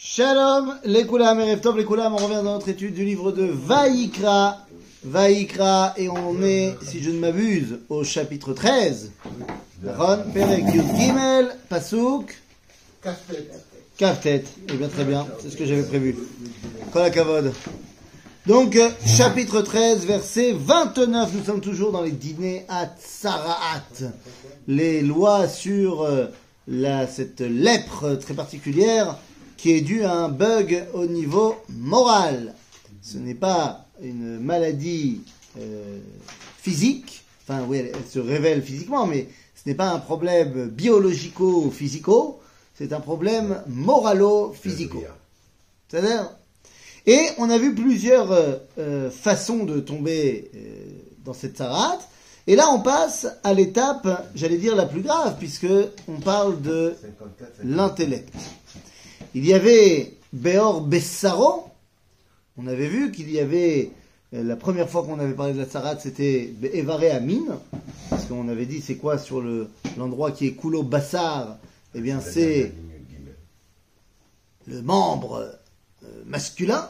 Shalom, les Koulam, Tov, les Koulam, on revient dans notre étude du livre de Vaïkra. Vaïkra, et on est, si je ne m'abuse, au chapitre 13. Ron, Perek, Yud Gimel, Pasouk, Kaftet. Eh bien, très bien, c'est ce que j'avais prévu. Kol Kavod. Donc, euh, chapitre 13, verset 29, nous sommes toujours dans les dîners à Tsaraat. Les lois sur euh, la, cette lèpre très particulière qui est due à un bug au niveau moral. Ce n'est pas une maladie euh, physique, enfin oui, elle, elle se révèle physiquement, mais ce n'est pas un problème biologico-physico, c'est un problème moralo-physico. C'est-à-dire et on a vu plusieurs euh, euh, façons de tomber euh, dans cette sarate. Et là, on passe à l'étape, j'allais dire, la plus grave, puisque on parle de l'intellect. Il y avait Beor Bessaro. On avait vu qu'il y avait, euh, la première fois qu'on avait parlé de la sarate, c'était Evaré Amin. Parce qu'on avait dit, c'est quoi sur le- l'endroit qui est Koulo Bassar? Eh bien, c'est le membre euh, masculin.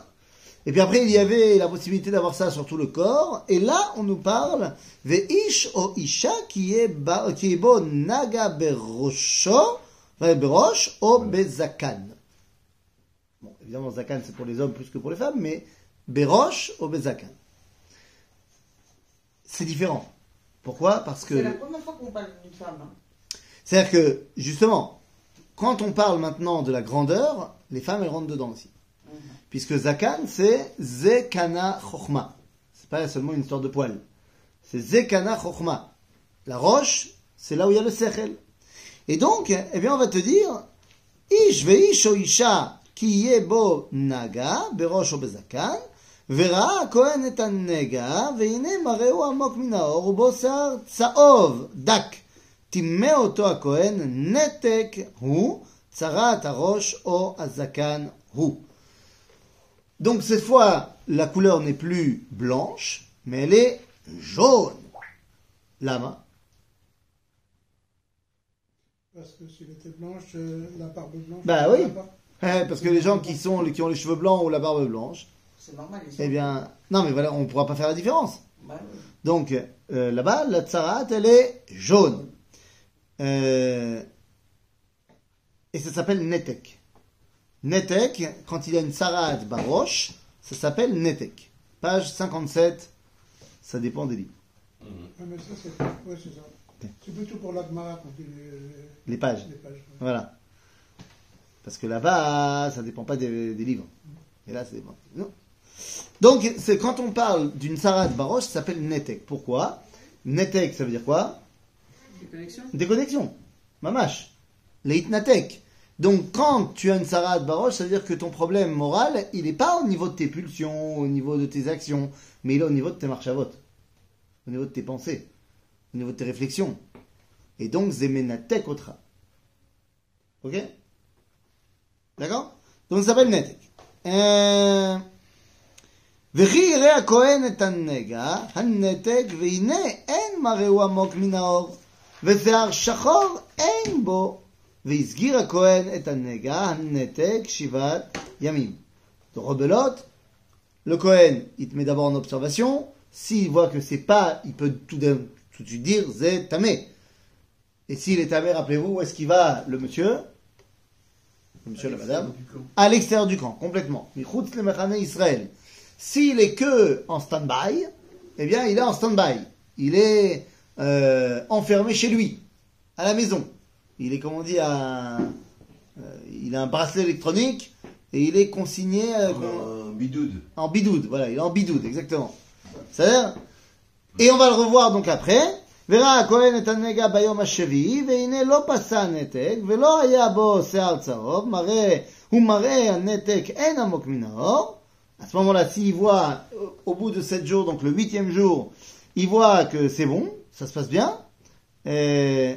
Et puis après, il y avait la possibilité d'avoir ça sur tout le corps. Et là, on nous parle Veish o Isha qui est ba- qui est bo naga berosho, berosh o bezakan. Bon, évidemment, zakan c'est pour les hommes plus que pour les femmes, mais berosh o bezakan? C'est différent. Pourquoi? Parce que C'est la première fois qu'on parle d'une femme. hein. c'est-à-dire que, justement, quand on parle maintenant de la grandeur, les femmes, elles rentrent dedans aussi. Puisque Zakan, c'est Zekana Chochma. C'est pas seulement une histoire de poil. C'est Zekana Chochma. La roche, c'est là où il y a le Sechel. Et donc, eh bien, on va te dire, Ish veish o isha ki yeh bo naga, berosh o bezakan, וראה הכהן את הנגע, והנה מראהו עמוק מן האור, ובו שיער צהוב, דק. טימא אותו הכהן, נתק הוא, צרת הראש או הזקן הוא. Donc cette fois, la couleur n'est plus blanche, mais elle est jaune. Lama. Parce que s'il était blanche, euh, la barbe blanche. Bah oui. Eh, Parce que les gens qui, sont, qui ont les cheveux blancs ou la barbe blanche, C'est normal. Eh bien, non mais voilà, on ne pourra pas faire la différence. Bah oui. Donc euh, là-bas, la tsarat, elle est jaune. Euh, et ça s'appelle netek. Netek, quand il y a une tsarat baroche, ça s'appelle netek. Page 57, ça dépend des livres. Ah, mais ça, c'est ouais, plutôt pour l'Agmara qu'on dit les, Les pages. les pages. ouais. Voilà. Parce que là-bas, ça dépend pas des, des livres. Et là, ça dépend. Non. Donc, c'est quand on parle d'une sarade baroche, ça s'appelle netek. Pourquoi? Netek, ça veut dire quoi? Des connexions Déconnexion. Mamash. Leitnatek. Donc, quand tu as une sarade baroche, ça veut dire que ton problème moral, il n'est pas au niveau de tes pulsions, au niveau de tes actions, mais il est au niveau de tes marches à vote, au niveau de tes pensées, au niveau de tes réflexions. Et donc, zemenatek otra. Ok? D'accord Donc, ça s'appelle netek. Euh... וכי יראה הכהן את הנגע, הנתק, והנה אין מראהו עמוק מן האור, ושיער שחור אין בו, והסגיר הכהן את הנגע, הנתק, שבעת ימים. Donc, rebelote, le Cohen, il te met d'abord en observation, s'il voit que c'est pas, il peut tout de, tout de suite dire, c'est tamé. Et s'il est tamé, rappelez-vous, où est-ce qu'il va, le monsieur Le Monsieur, la madame À l'extérieur du camp, complètement. Michutz le mechane Israël. S'il est que en stand-by, eh bien, il est en stand-by. Il est euh, enfermé chez lui, à la maison. Il est, comme on dit, à, euh, il a un bracelet électronique et il est consigné euh, con- Un bidoude. en bidoud. Voilà, il est en bidoud, exactement. C'est-à-dire, et on va le revoir donc après. וראה הכהן את הנגע ביום השביעי, והנה לא פסע הנתק, ולא היה בו שיער צהוב, מראה, הוא מראה הנתק אין עמוק מן האור. À ce moment-là, s'il voit, euh, au bout de sept jours, donc le huitième jour, il voit que c'est bon, ça se passe bien, et,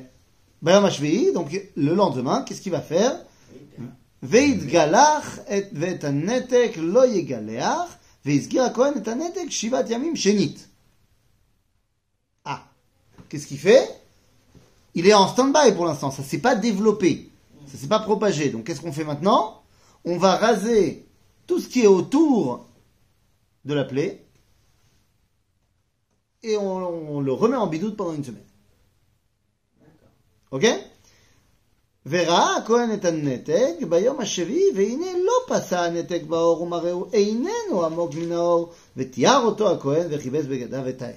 ביום השביעי, donc le lendemain, qu'est-ce qu'il va faire ויתגלח את, ואת הנתק לא יגלח, והסגיר הכהן את הנתק שבעת ימים שנית. Ah, qu'est-ce qu'il fait Il est en stand-by pour l'instant, ça s'est pas développé, ça s'est pas propagé. Donc qu'est-ce qu'on fait maintenant on va raser tout ce qui est autour de la plaie et on, on le remet en bidoute pendant une semaine. Ok וראה הכהן את הנתק ביום השביעי, והנה לא פסע הנתק באור ומראהו איננו עמוק מן האור, ותיאר אותו הכהן וכיבס בגדיו וטהר.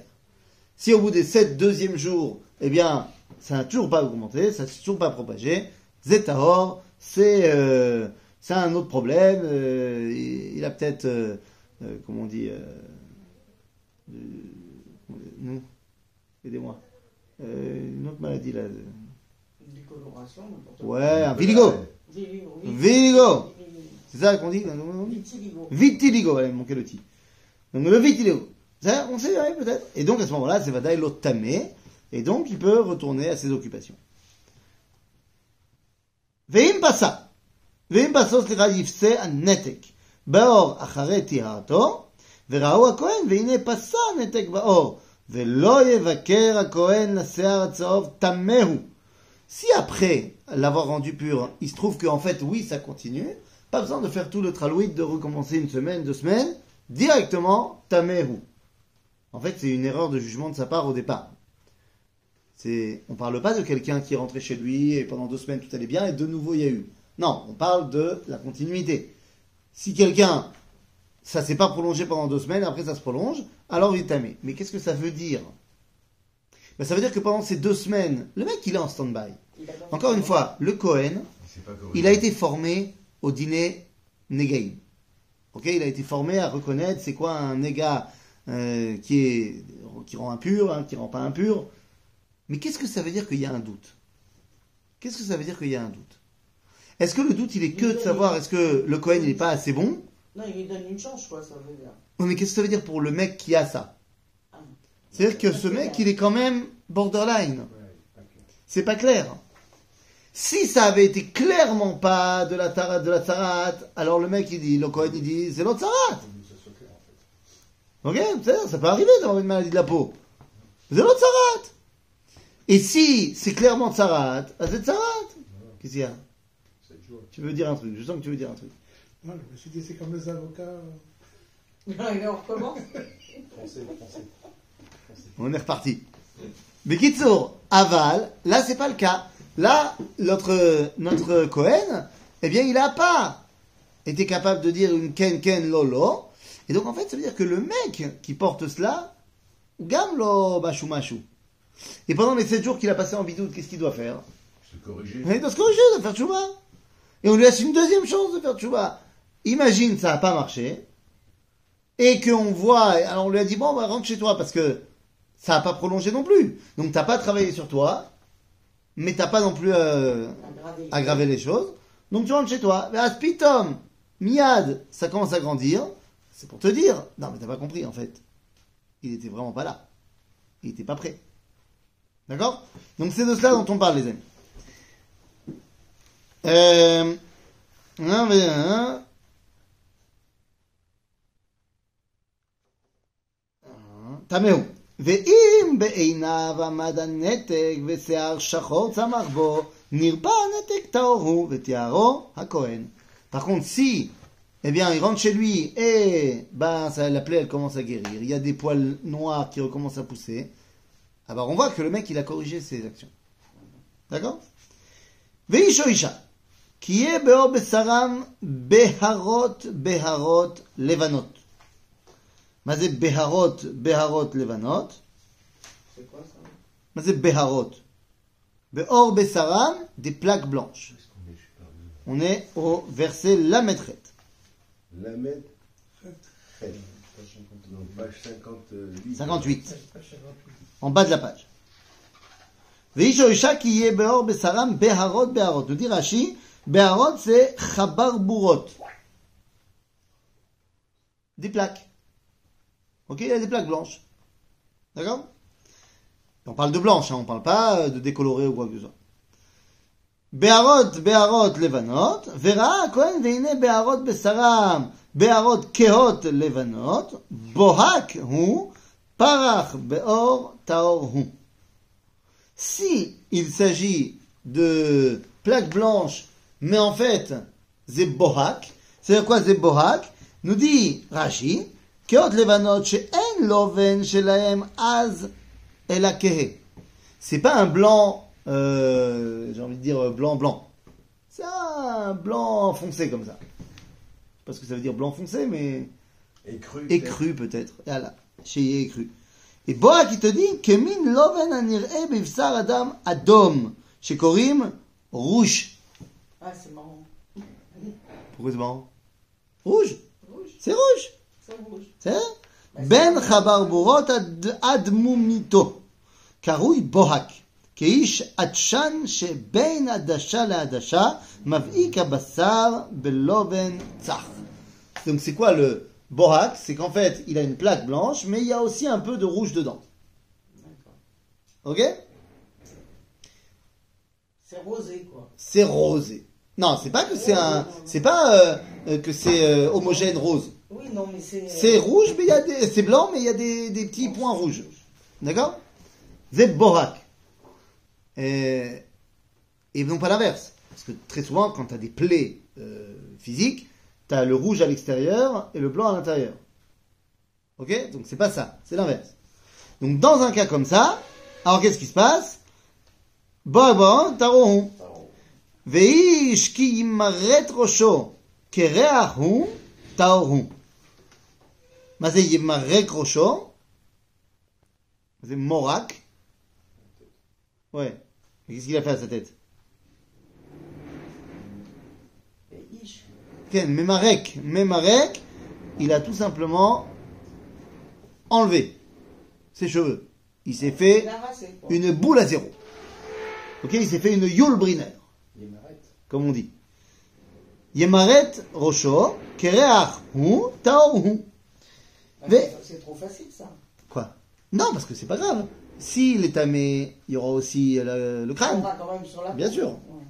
si au bout des sept deuxièmes jours, eh bien, ça n'a toujours pas augmenté, ça s'est toujours pas propagé, Zetahor, c'est euh, c'est un autre problème, euh, il, il a peut-être, euh, euh, comment on dit, euh, euh, non, aidez-moi, Euh, une autre maladie là. Décoloration, n'importe quoi. Ouais, un viligo. Vitiligo. Viligo. C'est ça qu'on dit non Vitiligo. Vitiligo, me manquait le ti. Donc le vitiligo. On sait, peut-être. Et donc, à ce moment-là, c'est Vadaï l'otamé, et donc il peut retourner à ses occupations. Veim passa. Veim passa, c'est-à-dire, netek. Baor achare tiharato, verao akohen, veine passa netek baor. Velo yevaker akohen nasear tsaov tamehu. Si après l'avoir rendu pur, il se trouve qu'en fait, oui, ça continue, pas besoin de faire tout le tralouit, de recommencer une semaine, deux semaines, directement, tamehu. En fait, c'est une erreur de jugement de sa part au départ. C'est, on parle pas de quelqu'un qui est rentré chez lui et pendant deux semaines tout allait bien et de nouveau il y a eu. Non, on parle de la continuité. Si quelqu'un, ça s'est pas prolongé pendant deux semaines, après ça se prolonge, alors il est tamé. Mais qu'est-ce que ça veut dire? Ben, Ça veut dire que pendant ces deux semaines, le mec il est en stand-by. Encore une fois, le Cohen, il a été formé au dîner Negaim. Ok, il a été formé à reconnaître c'est quoi un néga euh, qui est qui rend impur, hein, qui rend pas impur. Mais qu'est-ce que ça veut dire qu'il y a un doute? Qu'est-ce que ça veut dire qu'il y a un doute? Est-ce que le doute il est que de savoir est-ce que le Cohen il est pas assez bon? Non, il lui donne une chance, quoi, ça veut dire. Oui, mais qu'est-ce que ça veut dire pour le mec qui a ça? C'est-à-dire que ce mec il est quand même borderline. C'est pas clair. Si ça avait été clairement pas de la tarat, de la tsarat, alors le mec il dit, le Kohen il dit, c'est l'autre tsarat. Ok, c'est-à-dire, ça peut arriver d'avoir une maladie de la peau. C'est l'autre tsarat. Et si c'est clairement tsarat, ah, c'est tsarat. Qu'est-ce qu'il y a Tu veux dire un truc, je sens que tu veux dire un truc. Non, je me suis dit, c'est comme les avocats. Non, et là, on recommence. On est reparti. Mais Kitsour, aval, là c'est pas le cas. Là, notre, notre Cohen, eh bien il n'a pas été capable de dire une ken ken lolo. Et donc en fait, ça veut dire que le mec qui porte cela, gam lo mashu. Et pendant les 7 jours qu'il a passé en bidoute, qu'est-ce qu'il doit faire C'est corrigé. Il doit se corriger, de faire tchouba. Et on lui laisse une deuxième chance de faire tchouba. Imagine, ça n'a pas marché. Et qu'on voit, alors on lui a dit, bon, bah, rentre chez toi parce que ça n'a pas prolongé non plus. Donc t'as pas travaillé sur toi, mais t'as pas non plus euh, Aggravé. les choses. Donc tu rentres chez toi. Mais à Spitom, Miad, ça commence à grandir. C'est pour te dire. Non, mais t'as pas compris en fait. Il était vraiment pas là. Il était pas prêt. D'accord Donc c'est de cela dont on parle, les amis. Euh, un, un, טמאו. ואם בעיניו עמד הנתק ושיער שחור צמח בו, נרפא הנתק טהור הוא ותיארו הכהן. Par contre, si, eh bien, il rentre chez lui et ben, ça, la plaie, elle commence à guérir. Il y a des poils noirs qui recommencent à pousser. Ah ben, on voit que le mec, il a corrigé ses actions. D'accord? Veishoisha, qui est beor besaram beharot beharot levanot. Mazé beharot beharot levanot. C'est quoi ça? Mazé beharot. Beor besaram, des plaques blanches. On est au verset la maîtresse. Lamed page 58. 58. En bas de la page. Nous dit Rashi, Beharot c'est Chabar Bourot. Des plaques. Ok, il y a des plaques blanches. D'accord? On parle de blanche, hein. on ne parle pas euh, de décoloré ou quoi que ce soit. Be'arot, Be'arot, Levanot, Vera, Kohen, Veine, Be'arot, Besaram, Be'arot, Kehot, Levanot, Bohak, Hu, Parach, Be'or, Taor, Hu. Si il s'agit de plaques blanches, mais en fait, c'est Bohak, c'est-à-dire quoi c'est Bohak? Nous dit Rashi, Kehot, Levanot, She'en, Loven, Shelaem, Az, Elakehe. C'est pas un blanc euh, j'ai envie de dire euh, blanc blanc. C'est un blanc foncé comme ça. Je sais pas ce que ça veut dire blanc foncé, mais écru, écru peut-être. Voilà, chez écru. Et Boa qui te dit Kemin loven anire bivsar adam adom chez Korim rouge. Ah c'est marrant. Pourquoi c'est marrant? Rouge. C'est rouge. C'est rouge. C'est vrai? Bah, ben chabarburot admumito. Karoui bohak. כאיש עדשן שבין עדשה לעדשה מבעיק הבשר בלובן צח. Donc c'est quoi le bohak C'est qu'en fait, il a une plaque blanche, mais il y a aussi un peu de rouge dedans. D'accord. Ok C'est rosé, quoi. C'est rosé. Non, c'est pas que c'est un, c'est pas euh, euh, que c'est euh, homogène rose. Oui, non, mais c'est. C'est rouge, mais il y a des, c'est blanc, mais il y a des, des petits points rouges. D'accord C'est bohak. et, et non pas l'inverse. Parce que très souvent, quand tu as des plaies euh, physiques, tu as le rouge à l'extérieur et le blanc à l'intérieur. Ok? Donc c'est pas ça, c'est l'inverse. Donc dans un cas comme ça, alors qu'est-ce qui se passe? Bah, bah, bon, taron. Veish ki imaret rosho kereahu rosho. Bah, morak. Ouais. Et Qu'est-ce qu'il a fait à sa tête? Memarek. Memarek, il a tout simplement enlevé ses cheveux. Il s'est fait une boule à zéro. Ok, il s'est fait une Yulbriner, comme on dit. Yemaret Rosho, Kereach Hu, Taor Hu. Ah, Mais- C'est trop facile, ça. Quoi? Non, parce que c'est pas grave. S'il si est tamé, il y aura aussi euh, le, le crâne. Quand même sur la Bien sûr. Ouais.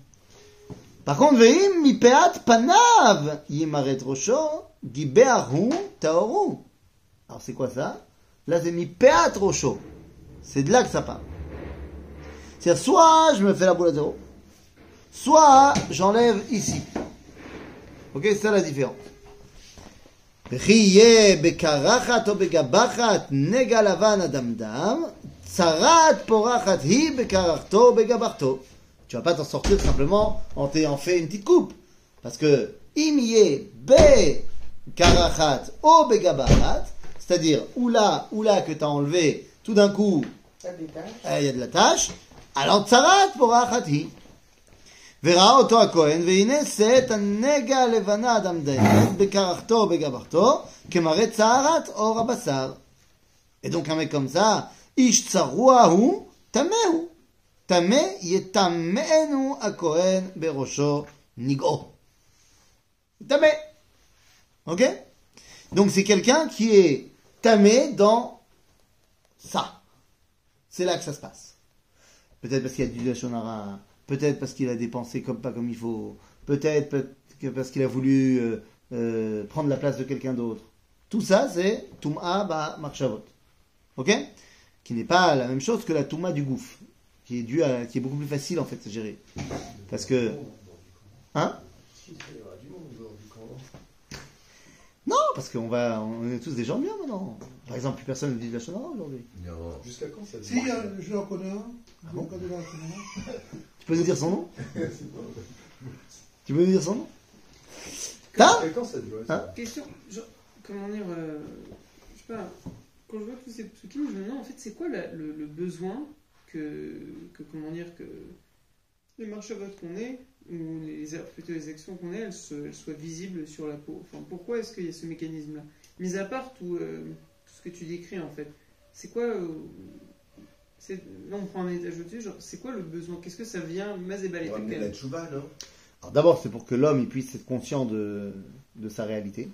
Par contre, veim mipeat panav yimaret rosho gibeahu taoru. Alors c'est quoi ça? Là c'est mipeat rosho. C'est de là que ça part. C'est-à-dire soit je me fais la boule à zéro, soit j'enlève ici. Ok, c'est ça la différence. Riye bekarachat o begabachat nega adamdam הדמדם, צרת פורחת היא בקרחתו או בגבחתו. Tu vas pas t'en sortir simplement en t'ayant fait une petite coupe. Parce que, im yé be karachat o begabachat, c'est-à-dire ou là, ou là que t'as enlevé, tout d'un coup, Ça détache. אה, il y a de la tâche, alors צרת פורחת היא. וראה אותו הכהן, והנה שא את הנגע הלבנה הדמדמת בקרחתו או בגבחתו, כמראה צערת אור הבשר. Et donc un mec comme ça, Ish tsaruahu tamehu. Tameh yetamenu akohen berosho nigo. Tameh. Ok? Donc c'est quelqu'un qui est tamé dans ça. C'est là que ça se passe. Peut-être parce qu'il a du lachonara, peut-être parce qu'il a dépensé comme pas comme il faut, peut-être parce qu'il a voulu euh, euh, prendre la place de quelqu'un d'autre. Tout ça, c'est tum'a ba marchavot. Ok? Qui n'est pas la même chose que la Touma du gouffre, qui est due à, qui est beaucoup plus facile en fait à gérer. Parce que. Hein? Il y aura du monde aujourd'hui quand Non, parce qu'on va, on est tous des gens bien maintenant. Par exemple, plus personne ne dit de lachonara aujourd'hui. Non. Jusqu'à quand ça Si, euh, je en connais un. Je en connais un. Tu peux nous dire son nom? Tu peux nous dire son nom? T'as Jusqu'à quand ça dure Hein? Question, genre, comment dire, euh, je sais pas, quand je vois tous ces trucs je me demande en fait c'est quoi la- le, le besoin que, que, comment dire, que les marches à vote qu'on ait, ou les, plutôt les actions qu'on ait, elles, se- elles soient visibles sur la peau. Enfin, pourquoi est-ce qu'il y a ce mécanisme-là? Mis à part tout, euh, tout ce que tu décris en fait, c'est quoi euh, Là on prend un étage au-dessus, c'est quoi le besoin? Qu'est-ce que ça vient Mazébal amener la tchouva, non? Alors d'abord, c'est pour que l'homme il puisse être conscient de, de sa réalité.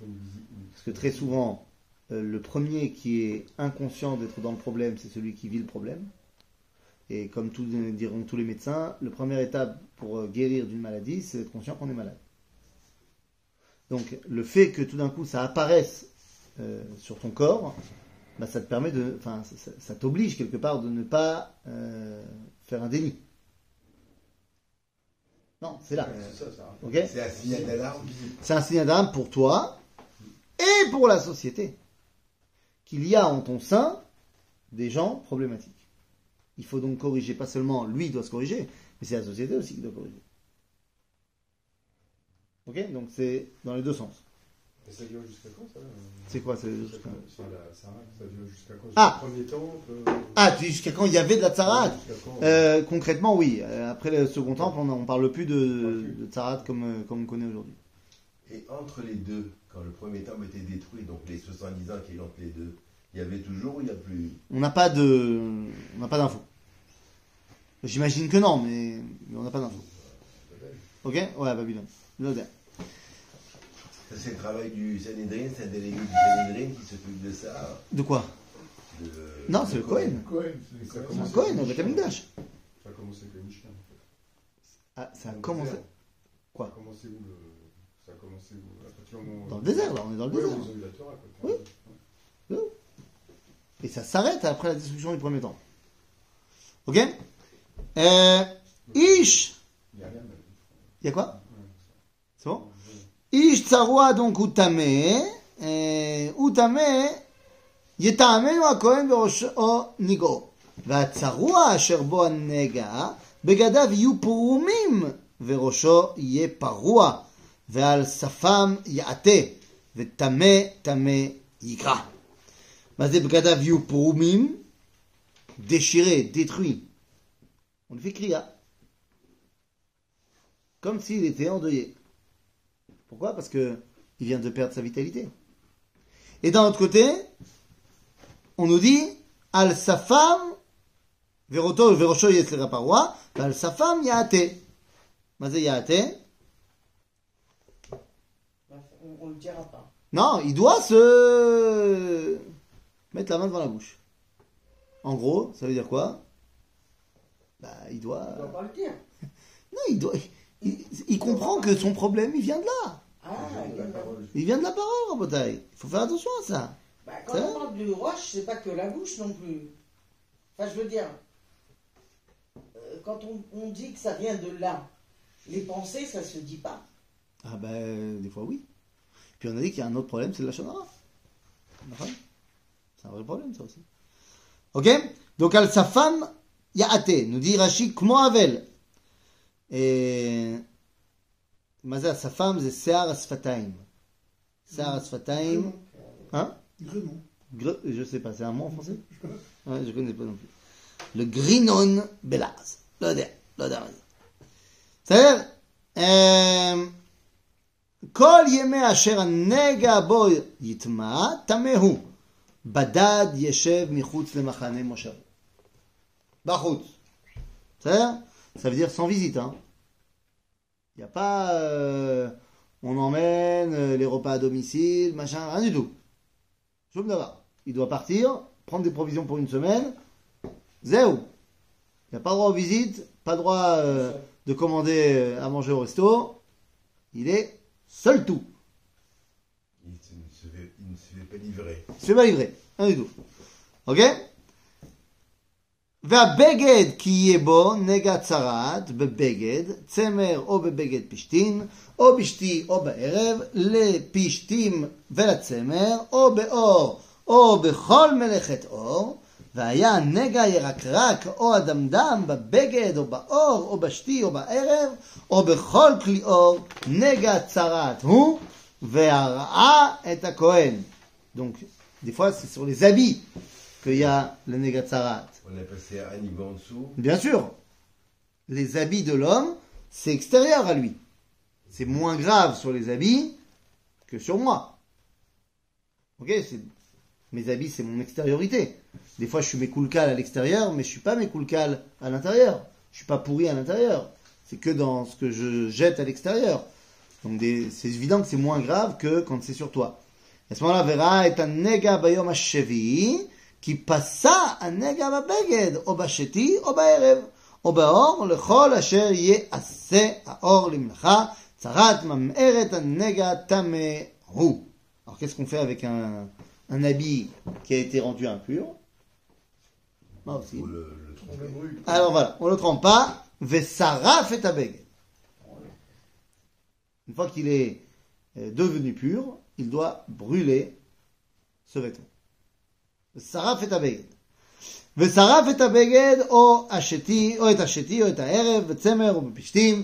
Parce que très souvent, le premier qui est inconscient d'être dans le problème, c'est celui qui vit le problème. Et comme tous, diront tous les médecins, la première étape pour euh, guérir d'une maladie, c'est d'être conscient qu'on est malade. Donc le fait que tout d'un coup ça apparaisse euh, sur ton corps, bah, ça te permet de, enfin, ça, t'oblige quelque part de ne pas euh, faire un déni. Non, c'est là. C'est ça, ça. Ok C'est un signal d'alarme. C'est un signal d'alarme pour toi et pour la société. Qu'il y a en ton sein des gens problématiques. Il faut donc corriger, pas seulement lui doit se corriger, mais c'est la société aussi qui doit corriger. Ok Donc c'est dans les deux sens. Et ça dure jusqu'à quand ça euh, C'est quoi c'est ça, jusqu'à- la- ça, dure jusqu'à quand Ah premier temps euh, Ah, tu dis jusqu'à quand il y avait de la tsarat quand Euh, Concrètement, oui. Euh, Après le second temple, on ne parle plus de, de tsarat comme, comme on connaît aujourd'hui. Et entre les deux, quand le premier temple était détruit, donc les 70 ans a eu entre les deux, il y avait toujours ou il n'y a plus On n'a pas de, on n'a pas d'infos. J'imagine que non, mais, mais on n'a pas d'infos. Ok? Ouais, Babylone. C'est le travail du Sanhedrin, c'est un délégué du Sanhedrin qui s'occupe de ça. De quoi? De- Non, c'est le Cohen. C'est Cohen. Un Cohen, au Beth Amikdash. Ça a commencé avec le Mishnah en fait. Ah, ça a commencé. Quoi? Ça a commencé où le... Ça a commencé où À partir du moment où- Dans le désert, là, on est dans le Ouais, désert. où ils ont eu la Torah, quoi. Oui. Et ça s'arrête après la destruction du premier temple. Ok euh, Ish Il y a rien. mais- Il y a quoi Ouais, C'est bon ouais. איש צרוע donc הוא טמא, אה, הוא טמא, יטעמנו הכהן בראשו נגעו. והצרוע אשר בו הנגע, בגדיו יהיו פרומים, וראשו יהיה פרוע, ועל שפם יעטה, וטמא טמא יקרא. מה זה בגדיו יהיו פרומים? déchiré, détruit. On le fait cria. Comme s'il était endeuillé. Pourquoi Parce que il vient de perdre sa vitalité. Et d'un autre côté, on nous dit al safam veroto verosho yeslera paroi, al safam yaate. Mazé yaate. on, le dira pas. Non, il doit se mettre la main devant la bouche. En gros, ça veut dire quoi? Bah, il doit. On doit pas le dire. Non, il doit. Il, il comprend que son problème, il vient de là. Ah, il y la en a- parole. Il vient de la parole. Il faut faire attention à ça. Bah, quand Ça on parle du roche, c'est pas que la bouche non plus. Enfin, je veux dire, euh, quand on, on dit que ça vient de là, les pensées, ça se dit pas. Ah ben, des fois oui. Puis on a dit qu'il y a un autre problème, c'est la Shonara. C'est un vrai problème, ça aussi. Ok? Donc, à sa femme, Yaate, nous dit Rashi, Kmo Avel. Et. Mazar, sa femme, c'est Sear Asfataim. Sear Asfataim. Hein? Gremon. Gre, je sais pas, c'est un mot en français? ouais, Je connais pas non plus. Le Grinon Belaz. L'odeur, l'odeur. C'est-à-dire. כל ימי אשר הנגע בו יטמע, טמא הוא. בדד ישב מחוץ למחנה מושבו. בחוץ. בסדר? Ça veut dire sans visite, hein. Il n'y a pas... euh, on emmène euh, les repas à domicile, machin, rien du tout. Shum davar. Il doit partir, prendre des provisions pour une semaine. Zéro. Il n'y a pas droit aux visites, pas droit euh, de commander euh, à manger au resto. Il est seul tout. Il, se- ne se fait, il ne se fait pas livrer. Il se fait pas livrer. Rien du tout. Ok והבגד כי יהיה בו נגע צרת בבגד, צמר או בבגד פשתין, או בשתי או בערב, לפשתים ולצמר, או באור, או בכל מלאכת אור, והיה הנגע ירקרק או אדמדם בבגד או באור, או בשתי או בערב, או בכל כלי אור, נגע צרת הוא, והראה את הכהן. Donc, des fois, c'est sur les habits qu'il y a le Negatsarat. On appelle ça un niveau en dessous. Bien sûr, les habits de l'homme, c'est extérieur à lui. C'est moins grave sur les habits que sur moi. Ok c'est- mes habits, c'est mon extériorité. Des fois, je suis mécoulcal à l'extérieur, mais je suis pas mécoulcal à l'intérieur. Je suis pas pourri à l'intérieur. C'est que dans ce que je jette à l'extérieur. Donc, c'est évident que c'est moins grave que quand c'est sur toi. À ce moment-là, verra est un nega bayom hashevi qui passa un nega babeged, ou basheti, ou baerev, ou baor, lechol asher ye asse aor limlacha, tsarat mameret un nega tame Alors, qu'est-ce qu'on fait avec un, un habit qui a été rendu impur Moi aussi. Faut le, le On le brûle. Alors voilà, on le trempe pas, vesaraf et abeg. Une fois qu'il est euh, devenu pur, il doit brûler ce vêtement. ושרף את הבגד. ושרף את הבגד או השתי, או את השתי, או את הערב, בצמר או בפשתים,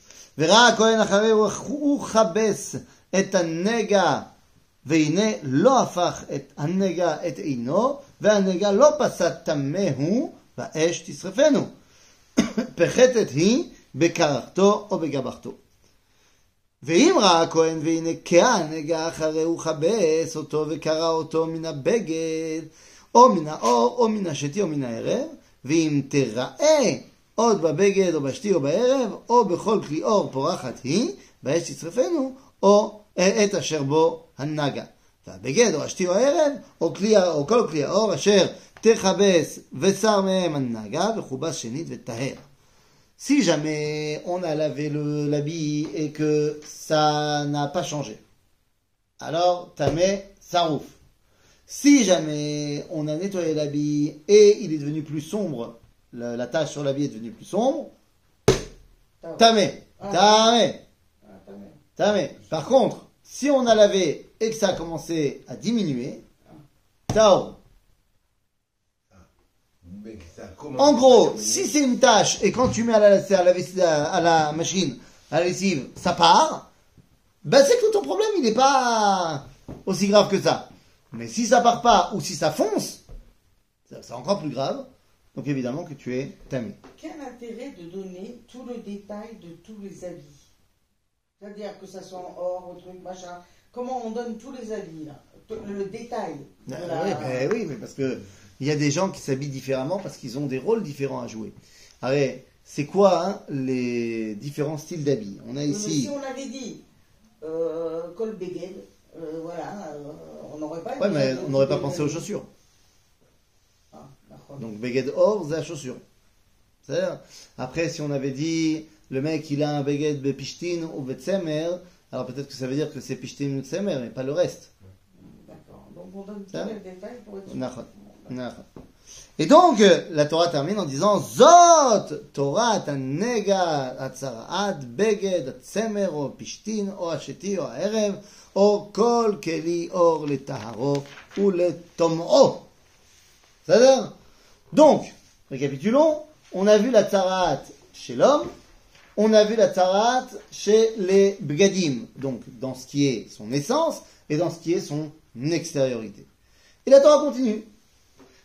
וראה הכהן אחרי הוא כבס את הנגע, והנה לא הפך את הנגע את עינו, והנגע לא פסע טמא הוא, באש תשרפנו. פחתת היא בקרחתו או בגבחתו. ואם ראה הכהן והנה קאה הנגע אחרי הוא כבס אותו וקרע אותו מן הבגד, או מן האור, או מן השתי, או מן הערב, ואם תראה עוד בבגד, או בשתי, או בערב, או בכל כלי אור פורחת היא, באש תשרפנו, או את אשר בו הנגה. והבגד, או השתי, או הערב, או, כלי, או כל כלי האור אשר תכבס ושר מהם הנגה, וכובס שנית וטהר. Si jamais on a lavé le- l'habit et que ça n'a pas changé, alors tamé sarouf. Si jamais on a nettoyé l'habit et il est devenu plus sombre, la, la tache sur l'habit est devenue plus sombre, tamé, Ah. tamé, Ah, même. tamé. Par contre, si on a lavé et que ça a commencé à diminuer, tao. Ça commence- En gros, si c'est une tâche et quand tu mets à la, à la, à la machine, à la lessive, ça part, ben c'est que ton problème il n'est pas aussi grave que ça. Mais si ça part pas ou si ça fonce, c'est encore plus grave. Donc évidemment que tu es tamé. Quel intérêt de donner tout le détail de tous les habits C'est-à-dire que ça soit en or, au truc, machin. Comment on donne tous les habits, là? Le détail. Ah, la- oui, ben oui, mais parce que il y a des gens qui s'habillent différemment parce qu'ils ont des rôles différents à jouer. Allez, c'est quoi hein, les différents styles d'habits? On a Oui, mais ici. si on avait dit euh, Col euh, voilà, euh, on n'aurait pas Ouais, mais on n'aurait pas pensé aux chaussures. Donc Beged Or, c'est la chaussure. C'est-à-dire, après, si on avait dit le mec il a un Beged Bepishtine ou Betsemer, alors peut-être que ça veut dire que c'est Pishtine ou Tsemer, mais pas le reste. D'accord. Donc on donne tous les détails pour être Et donc, euh, la Torah termine en disant Zot Torah nega atzaraat beged tsemer o pishtin o asheti o aerev o kol keli or le taharo ou le tomo. C'est-à-dire donc, récapitulons, on a vu la taraat chez l'homme, on a vu la taraat chez les Bgadim, donc dans ce qui est son essence et dans ce qui est son extériorité. Et la Torah continue.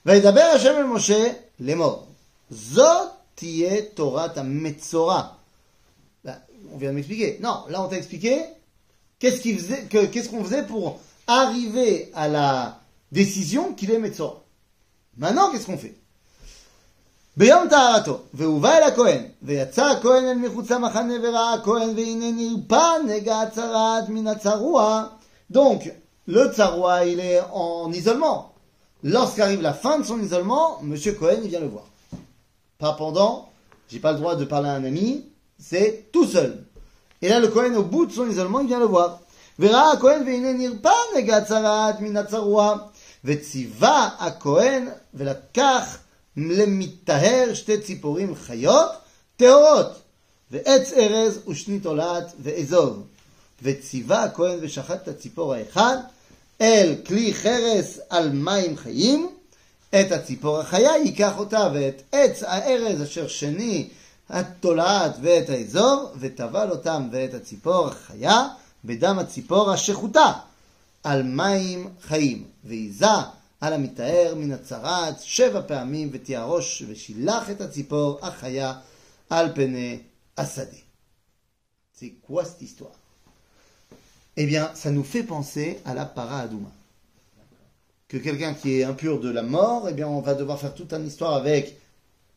Vaïdaber Hashem el Moshe, les morts. Zotie Torah ta Metzora. Bah, on vient de m'expliquer. Non, là on t'a expliqué qu'est-ce qu'on faisait, faisait pour arriver à la décision qu'il est Metzora. Maintenant, qu'est-ce qu'on fait? ביום טהרתו, והובא אל הכהן, ויצא הכהן אל מחוץ למחנה וראה הכהן, והנה נרפא נגע הצרת מן הצרוע. Donc, le tsarua, il est en isolement. Lorsqu'arrive la fin de son isolement, Monsieur Cohen, il vient le voir. Pas pendant, j'ai pas le droit de parler à un ami, c'est tout seul. Et là, le Cohen, au bout de son isolement, il vient le voir. וראה הכהן והנה נרפא נגע צרעת מן הצרוע, וציווה הכהן ולקח למטהר שתי ציפורים חיות טהורות, ועץ ארז ושני תולעת ואזוב. וציווה הכהן ושחט את הציפור האחד אל כלי חרס על מים חיים, את הציפור החיה ייקח אותה ואת עץ הארז אשר שני התולעת ואת האזור, וטבל אותם ואת הציפור החיה בדם הציפור השחוטה על מים חיים, ועיזה על המטהר מן הצרעת שבע פעמים ותיארוש ושילח את הציפור החיה על פני השדה. C'est quoi cette histoire Eh bien, ça nous fait penser à la para Adouma. Que quelqu'un qui est impur de la mort, eh bien, on va devoir faire toute une histoire avec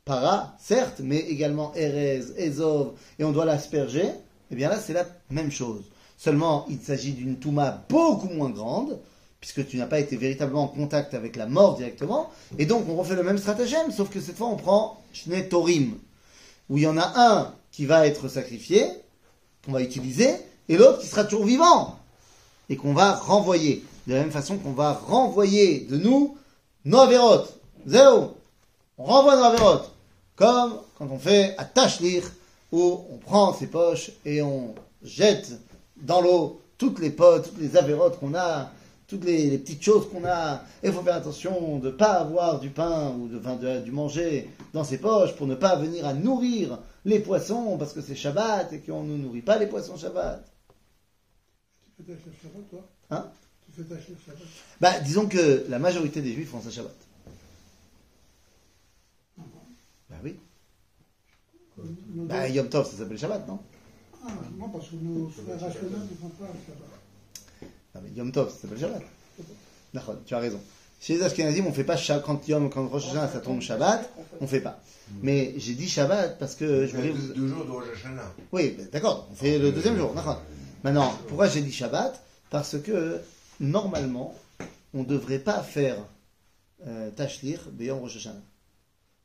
para, certes, mais également Erez, Ezov, et on doit l'asperger. Eh bien là, c'est la même chose. Seulement, il s'agit d'une Touma beaucoup moins grande, puisque tu n'as pas été véritablement en contact avec la mort directement. Et donc, on refait le même stratagème, sauf que cette fois, on prend Shne Torim, où il y en a un qui va être sacrifié, qu'on va utiliser, et l'autre qui sera toujours vivant, et qu'on va renvoyer. De la même façon qu'on va renvoyer de nous nos avérotes. Zéro. On renvoie nos avérotes. Comme quand on fait à Tachlir, où on prend ses poches et on jette dans l'eau toutes les potes, toutes les avérotes qu'on a, toutes les, les petites choses qu'on a. Et il faut faire attention de ne pas avoir du pain ou de, enfin, de- du manger dans ses poches pour ne pas venir à nourrir les poissons parce que c'est Shabbat et qu'on ne nourrit pas les poissons Shabbat. Tu fais ta Shabbat, toi? Hein? Tu fais ta Shabbat? Bah, disons que la majorité des juifs font ça Shabbat. Bah oui. Bah, Yom Tov, ça s'appelle Shabbat, non? Ah, non, parce que nos frères Ashkenazes ne font pas Shabbat. Non, mais Yom Tov, ça s'appelle Shabbat. D'accord, tu as raison. Chez les Ashkenazim, on fait pas Shabbat quand Yom, quand Rosh Hashanah, ça tombe Shabbat, on fait pas. Mais j'ai dit Shabbat parce que je voulais vous... deux, jours de Rosh Hashanah. Oui, d'accord, on fait le deuxième jour. d'accord. Maintenant, pourquoi j'ai dit Shabbat? Parce que normalement, on ne devrait pas faire euh, Tashlir Beyom Rosh Hashanah.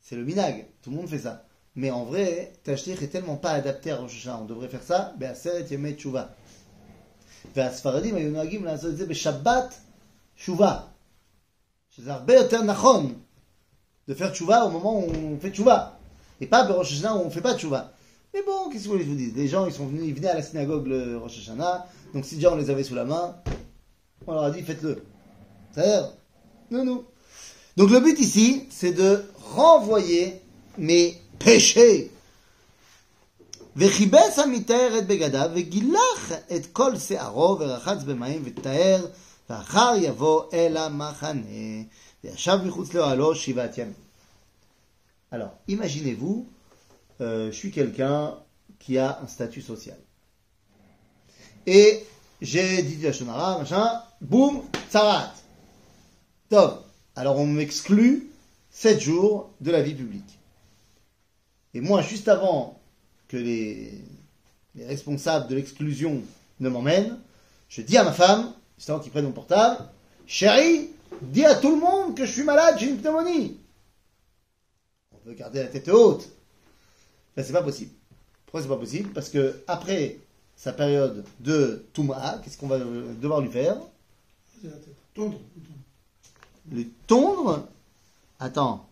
C'est le minag, tout le monde fait ça. Mais en vrai, Tashlir est tellement pas adapté à Rosh Hashanah. On devrait faire ça Be'aseret Yemei Tshuva. והספרדים היו נוהגים לעשות את זה בשבת תשובה. שזה הרבה יותר נכון de faire tchouva au moment où on fait tchouva. Et pas Rosh Hashanah où on fait pas tchouva. Mais bon, qu'est-ce que vous voulez que je vous dise Les gens, ils sont venus, ils venaient à la synagogue le Rosh Hashanah, donc si déjà on les avait sous la main, on leur a dit faites-le. C'est-à-dire, non, non. Donc le but ici, c'est de renvoyer mes péchés. וכיבס המטהר את בגדיו, וגילח את כל שערו, ורחץ במים, וטהר, ואחר יבוא אל המחנה, וישב מחוץ לאוהלו שבעת ימים. Alors, imaginez-vous, euh, je suis quelqu'un qui a un statut social. Et j'ai dit la Shonara, machin, boum, tsarat. Top. Alors on m'exclut 7 jours de la vie publique. Et moi, juste avant que les, les responsables de l'exclusion ne m'emmènent, je dis à ma femme, avant qu'ils prennent mon portable, chérie, dis à tout le monde que je suis malade, j'ai une pneumonie. On peut garder la tête haute. Ben, c'est pas possible. Pourquoi c'est pas possible? Parce que après sa période de Touma, qu'est-ce qu'on va euh, devoir lui faire? Tondre. Le tondre? Attends.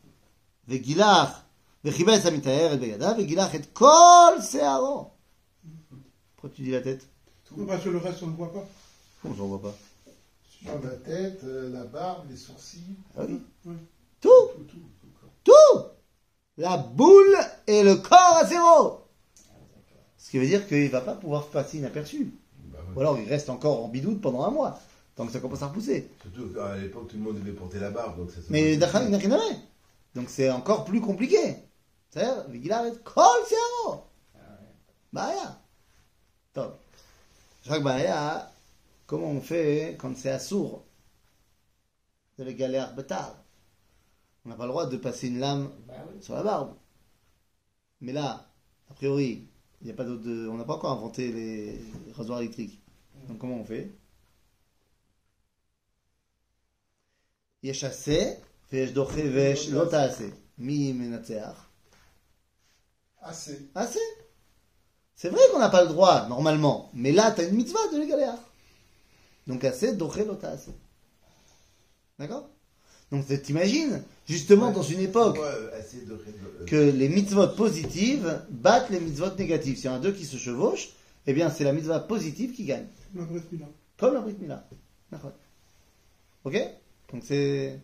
Et begada. Vegilach et kol searo. Pourquoi tu dis la tête parce que le reste, on ne le voit pas? Comment j'en vois pas? Sur la tête, euh, la barbe, les sourcils. Ah oui. Oui. Tout Tout, tout, tout. Tout La boule et le corps à zéro Ce qui veut dire qu'il va pas pouvoir passer inaperçu. Bah ouais. Ou alors il reste encore en bidoute pendant un mois. Tant que ça commence à repousser. Surtout qu'à l'époque, tout le monde devait porter la barbe. Donc ça se Mais voit. il n'a rien à faire. Donc c'est encore plus compliqué. C'est-à-dire, Vigila et kol searo. Baya. Top. Je crois que Baya, comment on fait quand c'est assourd de les galères bêtards On n'a pas le droit de passer une lame Bah oui. sur la barbe. Mais là, a priori, il n'y a pas d'autre de- on n'a pas encore inventé les rasoirs électriques. Donc comment on fait יש עשה ויש דוחה ויש לא תעשה. מי מנצח? Assez. Assez. C'est vrai qu'on n'a pas le droit, normalement. Mais là, tu as une mitzvah de l'égaléa. Donc, assez, dorelota, assez. D'accord? Donc, t'imagines, justement, dans une époque, euh, que les mitzvot positives battent les mitzvot négatives. S'il y a deux qui se chevauchent, eh bien, c'est la mitzvah positive qui gagne. La Comme la Brit Mila. Ok? Donc, c'est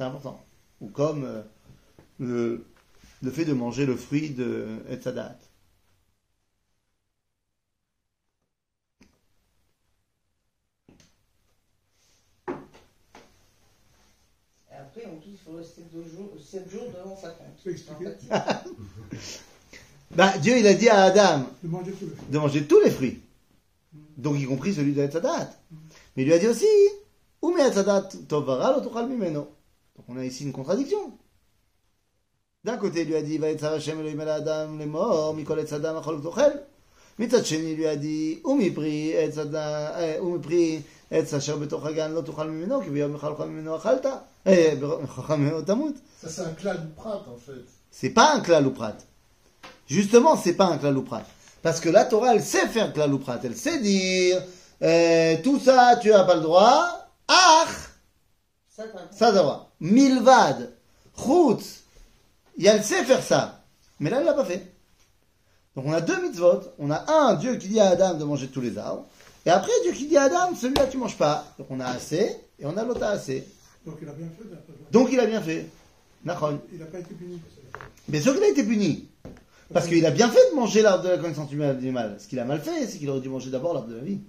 important. Ou comme euh, le fait de manger le fruit de Etzadat. Et après, en plus, il faut rester deux jours, sept jours devant sa. Sympathique. Bah, Dieu il a dit à Adam De manger le tous les fruits. Donc y compris celui de Etzadat. Mais il lui a dit aussi. Donc on a ici une contradiction D'un côté, il lui a dit Va Hashem Elohim el Adam les morts, mikol etzadam achol tochel. מצד שני, lui a dit, ומפרי עץ הד- אה, ומפרי עץ אשר בתוך הגן לא תאכל ממנו, כי ביום אחד אוכל ממנו אכלת, אה, חכם ממנו תמות. Ça, c'est un clan du prat, en fait. C'est pas un klal ou prat. Justement, c'est pas un klal ou prat. Parce que la Torah, elle sait faire klal ou prat. Elle sait dire, euh, tout ça, tu as pas le droit. Ah, Ça, t'as- ça d'avoir. Milvad, chutz. Et elle sait faire ça. Mais là, elle l'a pas fait. Donc on a deux mitzvot. On a un, Dieu qui dit à Adam de manger tous les arbres. Et après, Dieu qui dit à Adam, celui-là, tu manges pas. Donc on a assez, et on a l'autre assez. Donc il a bien fait. Donc il a bien fait. Il n'a pas été puni. Bien sûr qu'il a été puni. Parce qu'il a bien fait de manger l'arbre de la connaissance du mal. du mal. Ce qu'il a mal fait, c'est qu'il aurait dû manger d'abord l'arbre de la vie.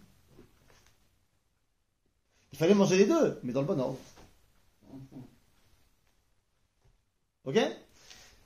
Il fallait manger les deux, mais dans le bon ordre. Ok?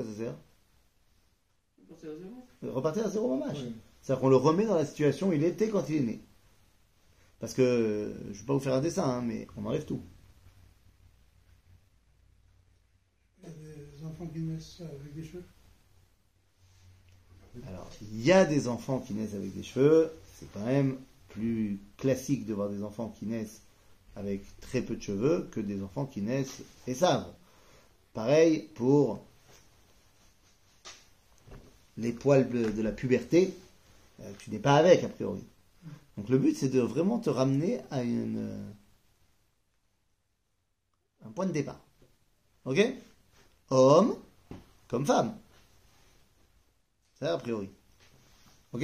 a dit on, on enlève tout. C'est quoi ça sert Partir à zéro. Repartir à zéro mamache. Oui. C'est-à-dire qu'on le remet dans la situation où il était quand il est né. Parce que, je ne vais pas vous faire un dessin, hein, mais on enlève tout. Il y a des enfants qui naissent avec des cheveux? Alors, il y a des enfants qui naissent avec des cheveux. C'est quand même plus classique de voir des enfants qui naissent avec très peu de cheveux que des enfants qui naissent et savent. Pareil pour les poils de de la puberté. euh, tu n'es pas avec, a priori. Donc le but, c'est de vraiment te ramener à une, euh, un point de départ. Ok Homme comme femme. Ça, a priori. Ok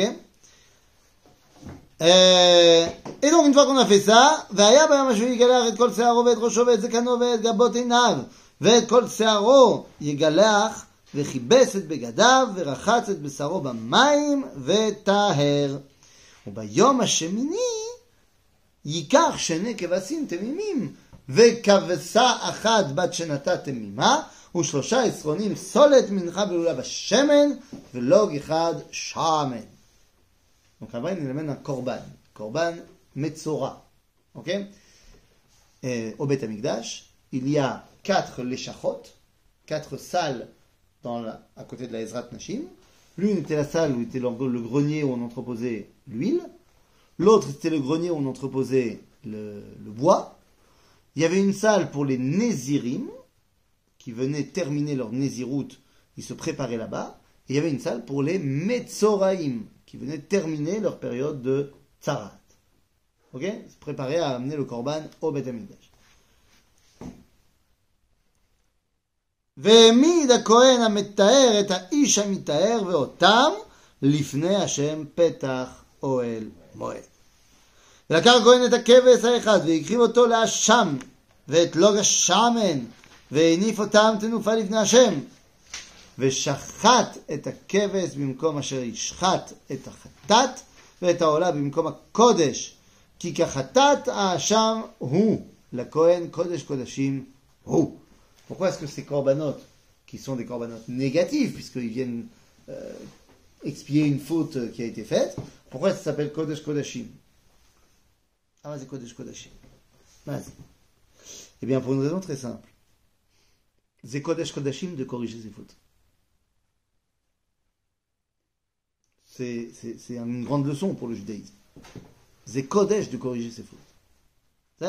Euh, Et donc, une fois qu'on a fait ça, והיה ביום השביעי יגלח את כל שערו ואת ראשו ואת זקנו ואת גבות עיניו ואת כל שערו יגלח וכיבס את בגדיו ורחץ את בשרו במים וטהר. וביום השמיני ייקח שני כבשים תמימים וכבשה אחת בת שנתה תמימה ושלושה עשרונים סולת מנחה בלולה בשמן ולוג אחד שמן. Amène un korban. Korban Metzora. Ok Et Au Beth Amikdash, il y a quatre salles à côté de la Ezrat Nashim. L'une était la salle où était le, grenier où on entreposait l'huile. L'autre, c'était le grenier où on entreposait le, bois. Il y avait une salle pour les Nézirim, qui venaient terminer leur Nézirout, ils se préparaient là-bas. Et il y avait une salle pour les Metzoraim, qui venaient terminer leur période de Tzarat. Ok? Se préparer à amener le Korban au Beth. והעמיד הכהן המתאר את האיש המתאר ואותם לפני השם פתח אוהל מועד. ולקח הכהן את הכבש האחד והקריב אותו לאשם ואת לוג השמן והניף אותם תנופה לפני השם ושחט את הכבש במקום אשר ישחט את החטאת ואת העולה במקום הקודש כי כחטאת האשם הוא לכהן קודש קודשים הוא. Pourquoi est-ce que ces corbanotes, qui sont des corbanotes négatifs, puisqu'ils viennent euh, expier une faute qui a été faite, pourquoi ça s'appelle Kodesh Kodashim? Ah, c'est Kodesh Kodashim. Vas-y. Eh bien, pour une raison très simple. C'est Kodesh Kodashim de corriger ses fautes. C'est c'est- une grande leçon pour le judaïsme. C'est Kodesh de corriger ses fautes. C'est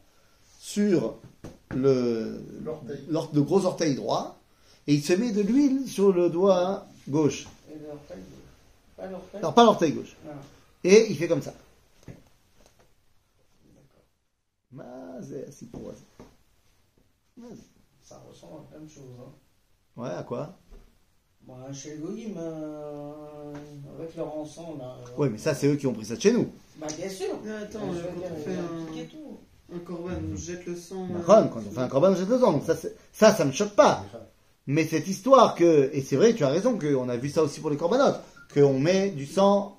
sur le, le gros orteil droit et il se met de l'huile sur le doigt gauche. Et pas l'orteil Non, pas l'orteil gauche. Ah. Et il fait comme ça. Ça ressemble à la même chose. Hein. Ouais, à quoi? Bah, Chez Goïm, euh, avec leur ensemble. Là, ouais, mais ça, c'est eux qui ont pris ça de chez nous. Bah, bien sûr. Mais attends, je vais faire un... tout un corban, on jette le sang. euh, quand on fait un corban, on jette le sang. Donc ça, ça, ça me choque pas. Mais cette histoire que, et c'est vrai, tu as raison, qu'on a vu ça aussi pour les corbanotes, qu'on met du sang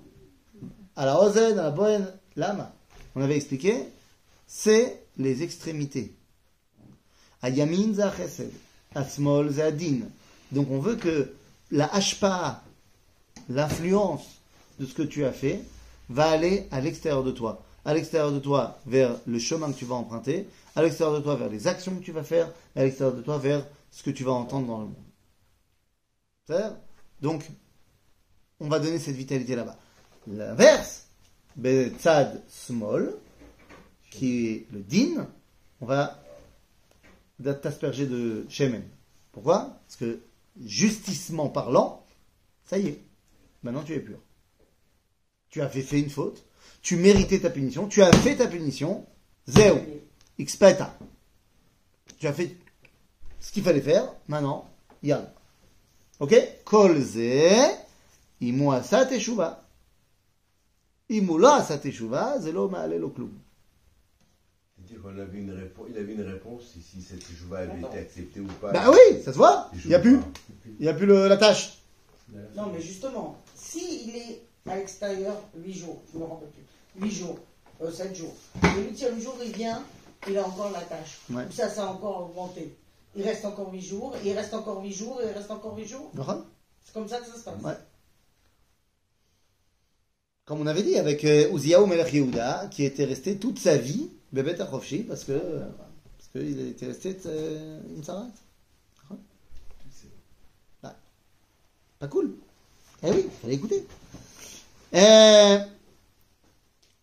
à la ozen, à la bohème, l'âme. On avait expliqué, c'est les extrémités. À yamin za chesed, à smol za din. Donc on veut que la hashpa, l'influence de ce que tu as fait, va aller à l'extérieur de toi. À l'extérieur de toi vers le chemin que tu vas emprunter, à l'extérieur de toi vers les actions que tu vas faire, et à l'extérieur de toi vers ce que tu vas entendre dans le monde. C'est-à-dire Donc, on va donner cette vitalité là-bas. L'inverse, Tzad Small, qui est le din, on va t'asperger de Shemen. Pourquoi? Parce que, justissement parlant, ça y est, maintenant tu es pur. Tu as fait une faute, tu méritais ta punition, tu as fait ta punition, zéro, expeta. Tu as fait ce qu'il fallait faire, maintenant, yalla. Ok? Kol ze, imu asa teshuva. Imu lo asa teshuva, ze lo ma'ale lo klum. C'est-à-dire qu'on avait une réponse, il avait une réponse si, si cette jouva avait été acceptée ou pas. Bah oui, ça se voit Il n'y a plus, il y a plus le- la tâche. Non, mais justement, s'il est à l'extérieur 8 jours, je me rappelle plus, 8 jours, 7 jours, le huitième jour, il vient, il a encore la tâche. Ouais. Ça, ça a encore augmenté. Il reste encore 8 jours, il reste encore 8 jours, il reste encore 8 jours. C'est comme ça que ça se passe. Ouais. Comme on avait dit avec euh, Uziyahu Melech Yehuda, qui était resté toute sa vie bébé Tachofshi, parce que euh, parce qu'il était resté euh, une sarate. Pas cool. Eh oui, fallait écouter. Euh,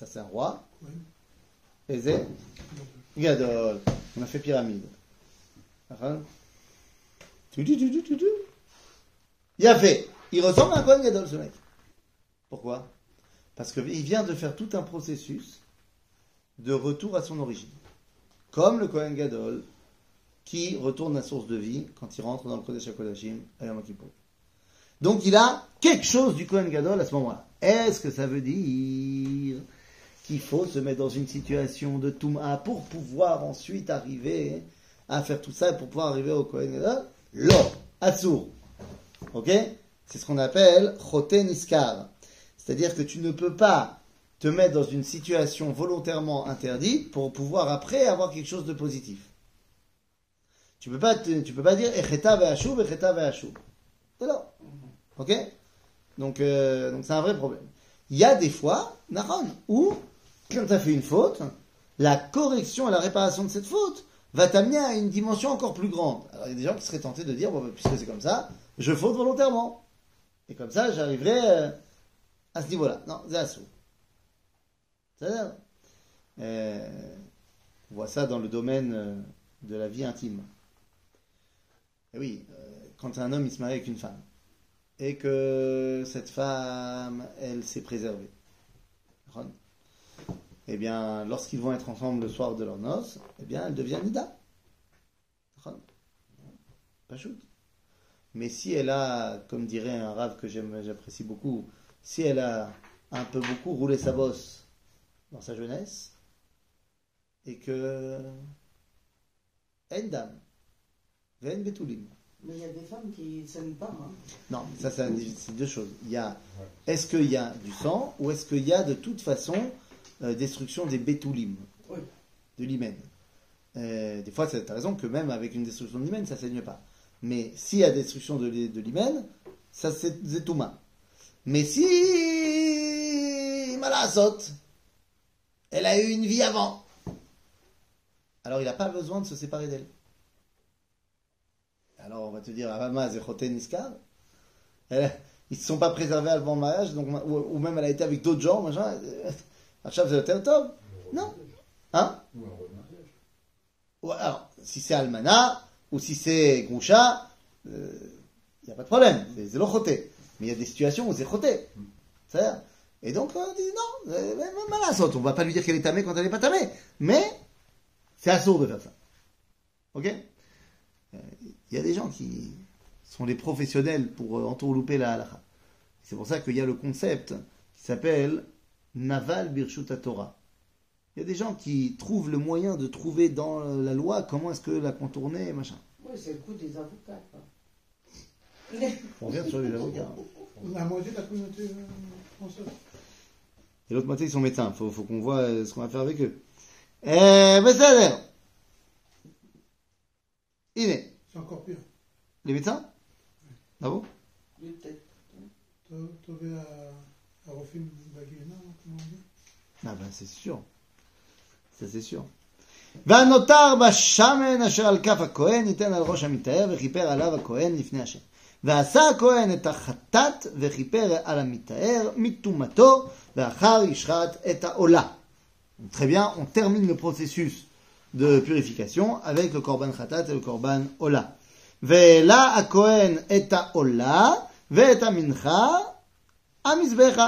Ça c'est un roi. C'est Gadol. On a fait pyramide. Tu. Il a fait. Il ressemble à un Kohen Gadol ce mec. Pourquoi? Parce qu'il vient de faire tout un processus de retour à son origine. Comme le Kohen Gadol qui retourne à source de vie quand il rentre dans le Kodesh HaKodashim à Yom Kippur. Donc il a quelque chose du Kohen Gadol à ce moment-là. Est-ce que ça veut dire qu'il faut se mettre dans une situation de Touma pour pouvoir ensuite arriver à faire tout ça, pour pouvoir arriver au Kohen Gadol Lo, Atsur. Ok? C'est ce qu'on appelle Choten Iskar. C'est-à-dire que tu ne peux pas te mettre dans une situation volontairement interdite pour pouvoir après avoir quelque chose de positif. Tu peux pas, peux pas dire Echeta ve'ashuv, Echeta ve'ashuv. C'est là. Ok? Donc, euh, donc c'est un vrai problème. Il y a des fois, Naron, où, quand tu as fait une faute, la correction et la réparation de cette faute va t'amener à une dimension encore plus grande. Alors, il y a des gens qui seraient tentés de dire, bon, bah, puisque c'est comme ça, je faute volontairement. Et comme ça, j'arriverai euh, à ce niveau-là. Non, c'est. C'est-à-dire, euh, on voit ça dans le domaine euh, de la vie intime. Et oui, euh, quand un homme il se marie avec une femme, et que cette femme, elle s'est préservée. Eh bien, lorsqu'ils vont être ensemble le soir de leur noces, eh bien, elle devient Nida. Pas shoot. Mais si elle a, comme dirait un rave que j'aime, j'apprécie beaucoup, si elle a un peu beaucoup roulé sa bosse dans sa jeunesse, et que Endam, Ven Betulim, Mais il y a des femmes qui ne s'aiment pas. Hein. non, ça, c'est deux choses. Il y a, est-ce qu'il y a du sang ou est-ce qu'il y a de toute façon euh, destruction des bétoulim, Oui. de l'hymen Euh, Des fois, tu as raison que même avec une destruction de l'hymen, ça ne saigne pas. Mais s'il y a destruction de, de l'hymen, ça c'est zetouma. Mais si Malasot, elle a eu une vie avant, alors il n'a pas besoin de se séparer d'elle. Alors on va te dire, Avama Zechote Niskar, ils ne se sont pas préservés avant le mariage, donc, ou, ou même elle a été avec d'autres gens, machin. Euh, Achav Zechote Tov. Non. Hein alors, si c'est Almana, ou si c'est Groucha, il n'y a pas de problème, c'est. Mais il y a des situations où c'est choté. C'est-à-dire, Et donc, on dit non, euh, on va pas lui dire qu'elle est tamée quand elle n'est pas tamée. Mais, c'est assourd de faire ça. Ok? Euh, Il y a des gens qui sont les professionnels pour euh, entourlouper la halakha. C'est pour ça qu'il y a le concept qui s'appelle Naval Birchuta Torah. Il y a des gens qui trouvent le moyen de trouver dans la loi comment est-ce que la contourner, machin. Oui, c'est le coup des avocats. Hein. On revient sur les avocats. La moitié de la communauté euh, française. Et l'autre moitié, ils sont médecins. Il faut, qu'on voit euh, ce qu'on va faire avec eux. Eh, ben ça a l'air. Il est. C'est encore pire. Les médecins? Ah bon? Peut-être. À, à Ah ben c'est sûr. Ça c'est sûr. והנותר בשמן אשר על כף הכהן ייתן על ראש המטהר וכיפר עליו הכהן לפני השם. ועשה הכהן את החטאת וכיפר על המטהר מטומאתו ואחר ישחט את העולה. Donc, Très bien, on termine le processus de purification avec le korban khatat et le korban ola. והעלה הכהן את העולה ואת המנחה המזבחה,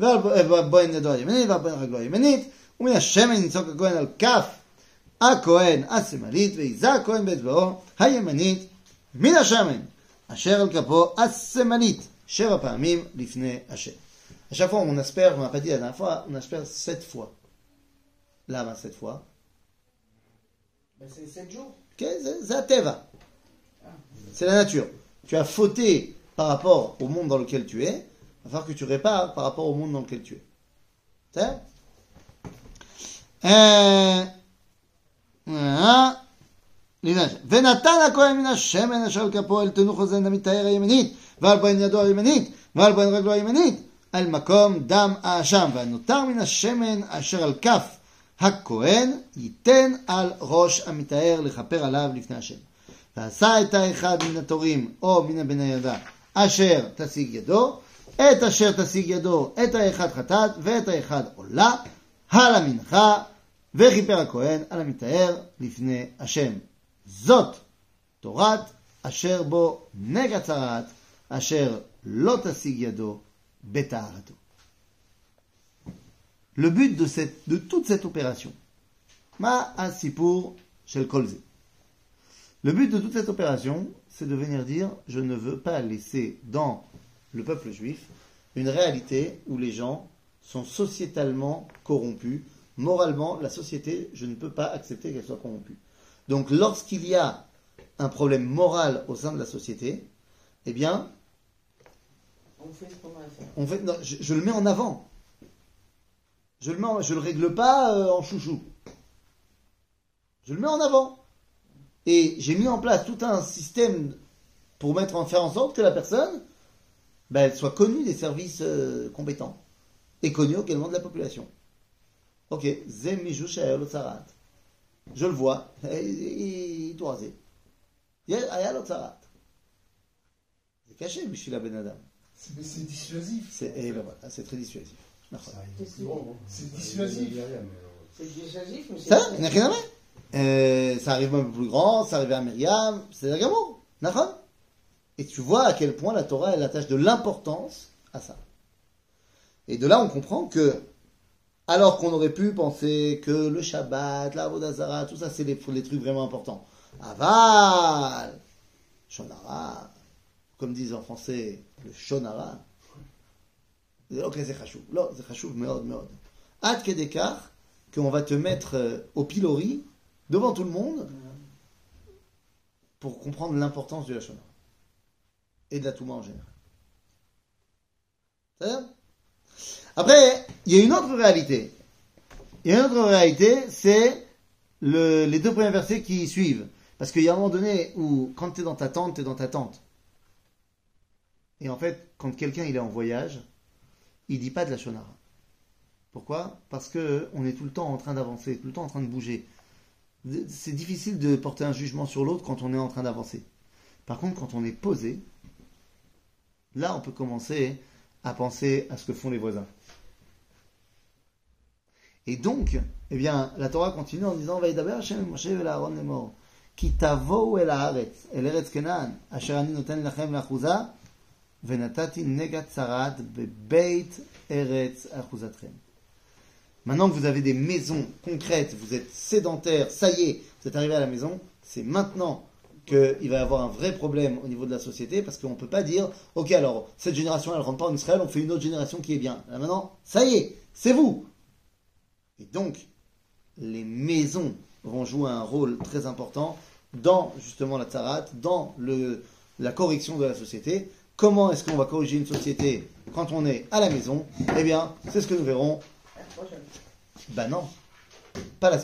ועל ב- בוין ידו הימנית, ועל בוין רגלו הימנית, ומן השמן יצוק הכהן על כף הכהן השמאלית, ויזע הכהן באצבעו הימנית מן השמן, אשר על כפו השמאלית, שבע פעמים לפני השם. À chaque fois, on asperge, on n'a pas dit la dernière fois, on asperge sept fois. Là, ben, sept fois. Ben, c'est 7 jours. Ok, c'est- c'est la teva. C'est la nature. Tu as fauté par rapport au monde dans lequel tu es, il va falloir que tu répares par rapport au monde dans lequel tu es. C'est euh, אה, הנה, ונתן הכהן מן השמן אשר על כפו אל תנוך אוזן המטהר הימנית, ועל בוין ידו הימנית, ועל בוין רגלו הימנית, על מקום דם האשם, והנותר מן השמן אשר על כף הכהן, ייתן על ראש המטהר לכפר עליו לפני השם. ועשה את האחד מן התורים, או מן הבני ידה, אשר תשיג ידו, את אשר תשיג ידו, את האחד חטאת, ואת האחד עולה, על המנחה, וכיפר הכהן על המטהר לפני השם. זאת תורת אשר בו נגע צרעת, אשר לא תשיג ידו בטהרתו. Le but de, cette, de toute cette opération, ma asipur shel kolze. Le but de toute cette opération, c'est de venir dire je ne veux pas laisser dans le peuple juif une réalité où les gens sont sociétalement corrompus. Moralement, la société, je ne peux pas accepter qu'elle soit corrompue. Donc, lorsqu'il y a un problème moral au sein de la société, eh bien, On fait ce qu'on a à faire. on fait, non, je, je le mets en avant. Je le mets, en- je le règle pas euh, en chouchou. Je le mets en avant. Et j'ai mis en place tout un système pour mettre en faire en sorte que la personne, ben, elle soit connue des services euh, compétents et connue également de la population. Ok. Je le vois, il il doit raser. Ayal Otsarat. C'est caché, Bishila Ben Adam. C'est- Mais c'est dissuasif. C'est et ben voilà, c'est très dissuasif. Hein. C'est dissuasif. euh, C'est dissuasif, mais c'est. Ça, il n'y a rien à voir. Euh, ça arrive même plus grand, ça arrive à Myriam, c'est la gamme, d'accord? Et tu vois à quel point la Torah, elle attache de l'importance à ça. Et de là, on comprend que, alors qu'on aurait pu penser que le Shabbat, la Vodazara, tout ça, c'est les, les trucs vraiment importants. Aval, Shonara, comme disent en français, le Shonara. Ok, c'est. Non, c'est kedekar, qu'on va te mettre euh, au pilori, devant tout le monde, pour comprendre l'importance du Lachonara. Et de la Touma en général. Après, il y a une autre réalité. Il y a une autre réalité, c'est le- les deux premiers versets qui suivent. Parce qu'il y a un moment donné où, quand tu es dans ta tente, tu es dans ta tente. Et en fait, quand quelqu'un est en voyage, il dit pas de la shonara. Pourquoi? Parce que on est tout le temps en train d'avancer, tout le temps en train de bouger. C'est difficile de porter un jugement sur l'autre quand on est en train d'avancer. Par contre, quand on est posé, là, on peut commencer à penser à ce que font les voisins. Et donc, eh bien, la Torah continue en disant Vaïdaber Hashem Moshe vel Aaron lemor ki tavou el haaretz el eretz kenan asher ani noten lachem lachuza venatati negat sarat bebeit eretz achuzatchem Maintenant que vous avez des maisons concrètes, vous êtes sédentaire, ça y est, vous êtes arrivé à la maison, c'est maintenant qu'il va y avoir un vrai problème au niveau de la société, parce qu'on ne peut pas dire, ok, alors, cette génération, elle rentre pas en Israël, on fait une autre génération qui est bien. Là maintenant, ça y est, c'est vous. Et donc, les maisons vont jouer un rôle très important dans, justement, la tzarat, dans le, la correction de la société. Comment est-ce qu'on va corriger une société quand on est à la maison? Eh bien, c'est ce que nous verrons bah non, pas la.